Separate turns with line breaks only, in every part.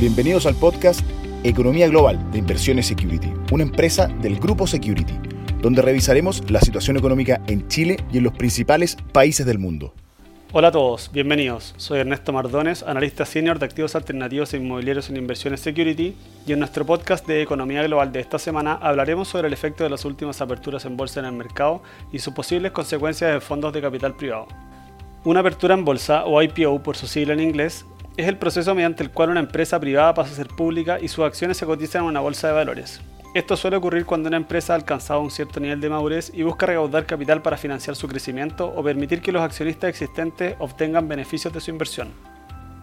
Bienvenidos al podcast Economía Global de Inversiones Security, una empresa del Grupo Security, donde revisaremos la situación económica en Chile y en los principales países del mundo.
Hola a todos, bienvenidos. Soy Ernesto Mardones, analista senior de activos alternativos e inmobiliarios en Inversiones Security, y en nuestro podcast de Economía Global de esta semana hablaremos sobre el efecto de las últimas aperturas en bolsa en el mercado y sus posibles consecuencias en fondos de capital privado. Una apertura en bolsa, o IPO por su sigla en inglés, es el proceso mediante el cual una empresa privada pasa a ser pública y sus acciones se cotizan en una bolsa de valores. Esto suele ocurrir cuando una empresa ha alcanzado un cierto nivel de madurez y busca recaudar capital para financiar su crecimiento o permitir que los accionistas existentes obtengan beneficios de su inversión.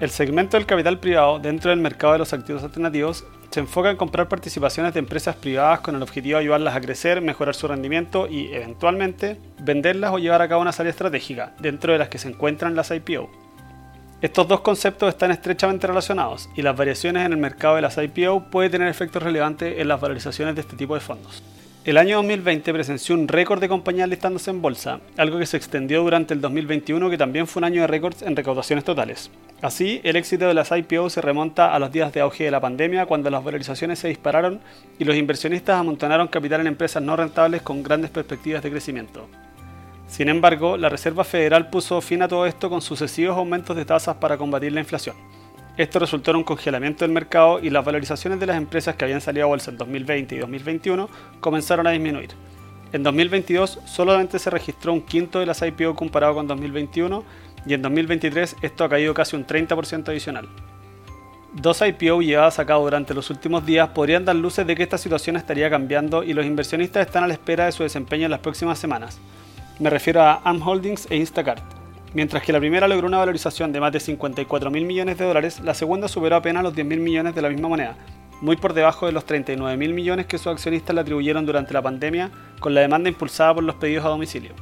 El segmento del capital privado dentro del mercado de los activos alternativos se enfoca en comprar participaciones de empresas privadas con el objetivo de ayudarlas a crecer, mejorar su rendimiento y, eventualmente, venderlas o llevar a cabo una salida estratégica, dentro de las que se encuentran las IPO. Estos dos conceptos están estrechamente relacionados y las variaciones en el mercado de las IPO pueden tener efectos relevantes en las valorizaciones de este tipo de fondos. El año 2020 presenció un récord de compañías listándose en bolsa, algo que se extendió durante el 2021 que también fue un año de récords en recaudaciones totales. Así, el éxito de las IPO se remonta a los días de auge de la pandemia cuando las valorizaciones se dispararon y los inversionistas amontonaron capital en empresas no rentables con grandes perspectivas de crecimiento. Sin embargo, la Reserva Federal puso fin a todo esto con sucesivos aumentos de tasas para combatir la inflación. Esto resultó en un congelamiento del mercado y las valorizaciones de las empresas que habían salido a bolsa en 2020 y 2021 comenzaron a disminuir. En 2022 solamente se registró un quinto de las IPO comparado con 2021 y en 2023 esto ha caído casi un 30% adicional. Dos IPO llevadas a cabo durante los últimos días podrían dar luces de que esta situación estaría cambiando y los inversionistas están a la espera de su desempeño en las próximas semanas. Me refiero a AM Holdings e Instacart. Mientras que la primera logró una valorización de más de 54 mil millones de dólares, la segunda superó apenas los 10 mil millones de la misma moneda, muy por debajo de los 39 mil millones que sus accionistas le atribuyeron durante la pandemia con la demanda impulsada por los pedidos a domicilio.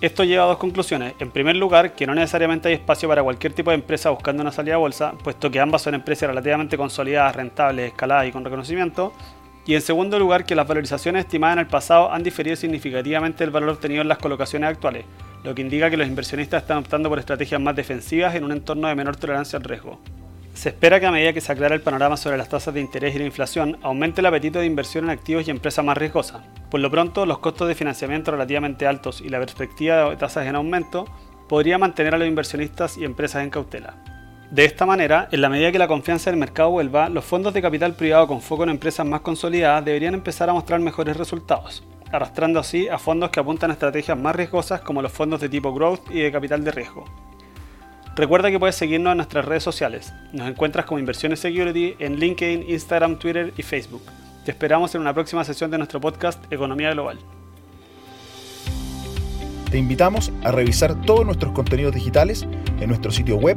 Esto lleva a dos conclusiones. En primer lugar, que no necesariamente hay espacio para cualquier tipo de empresa buscando una salida a bolsa, puesto que ambas son empresas relativamente consolidadas, rentables, escaladas y con reconocimiento. Y en segundo lugar, que las valorizaciones estimadas en el pasado han diferido significativamente del valor obtenido en las colocaciones actuales, lo que indica que los inversionistas están optando por estrategias más defensivas en un entorno de menor tolerancia al riesgo. Se espera que a medida que se aclare el panorama sobre las tasas de interés y la inflación, aumente el apetito de inversión en activos y empresas más riesgosas. Por lo pronto, los costos de financiamiento relativamente altos y la perspectiva de tasas en aumento podría mantener a los inversionistas y empresas en cautela. De esta manera, en la medida que la confianza del mercado vuelva, los fondos de capital privado con foco en empresas más consolidadas deberían empezar a mostrar mejores resultados, arrastrando así a fondos que apuntan a estrategias más riesgosas como los fondos de tipo growth y de capital de riesgo. Recuerda que puedes seguirnos en nuestras redes sociales. Nos encuentras como Inversiones Security en LinkedIn, Instagram, Twitter y Facebook. Te esperamos en una próxima sesión de nuestro podcast Economía Global.
Te invitamos a revisar todos nuestros contenidos digitales en nuestro sitio web,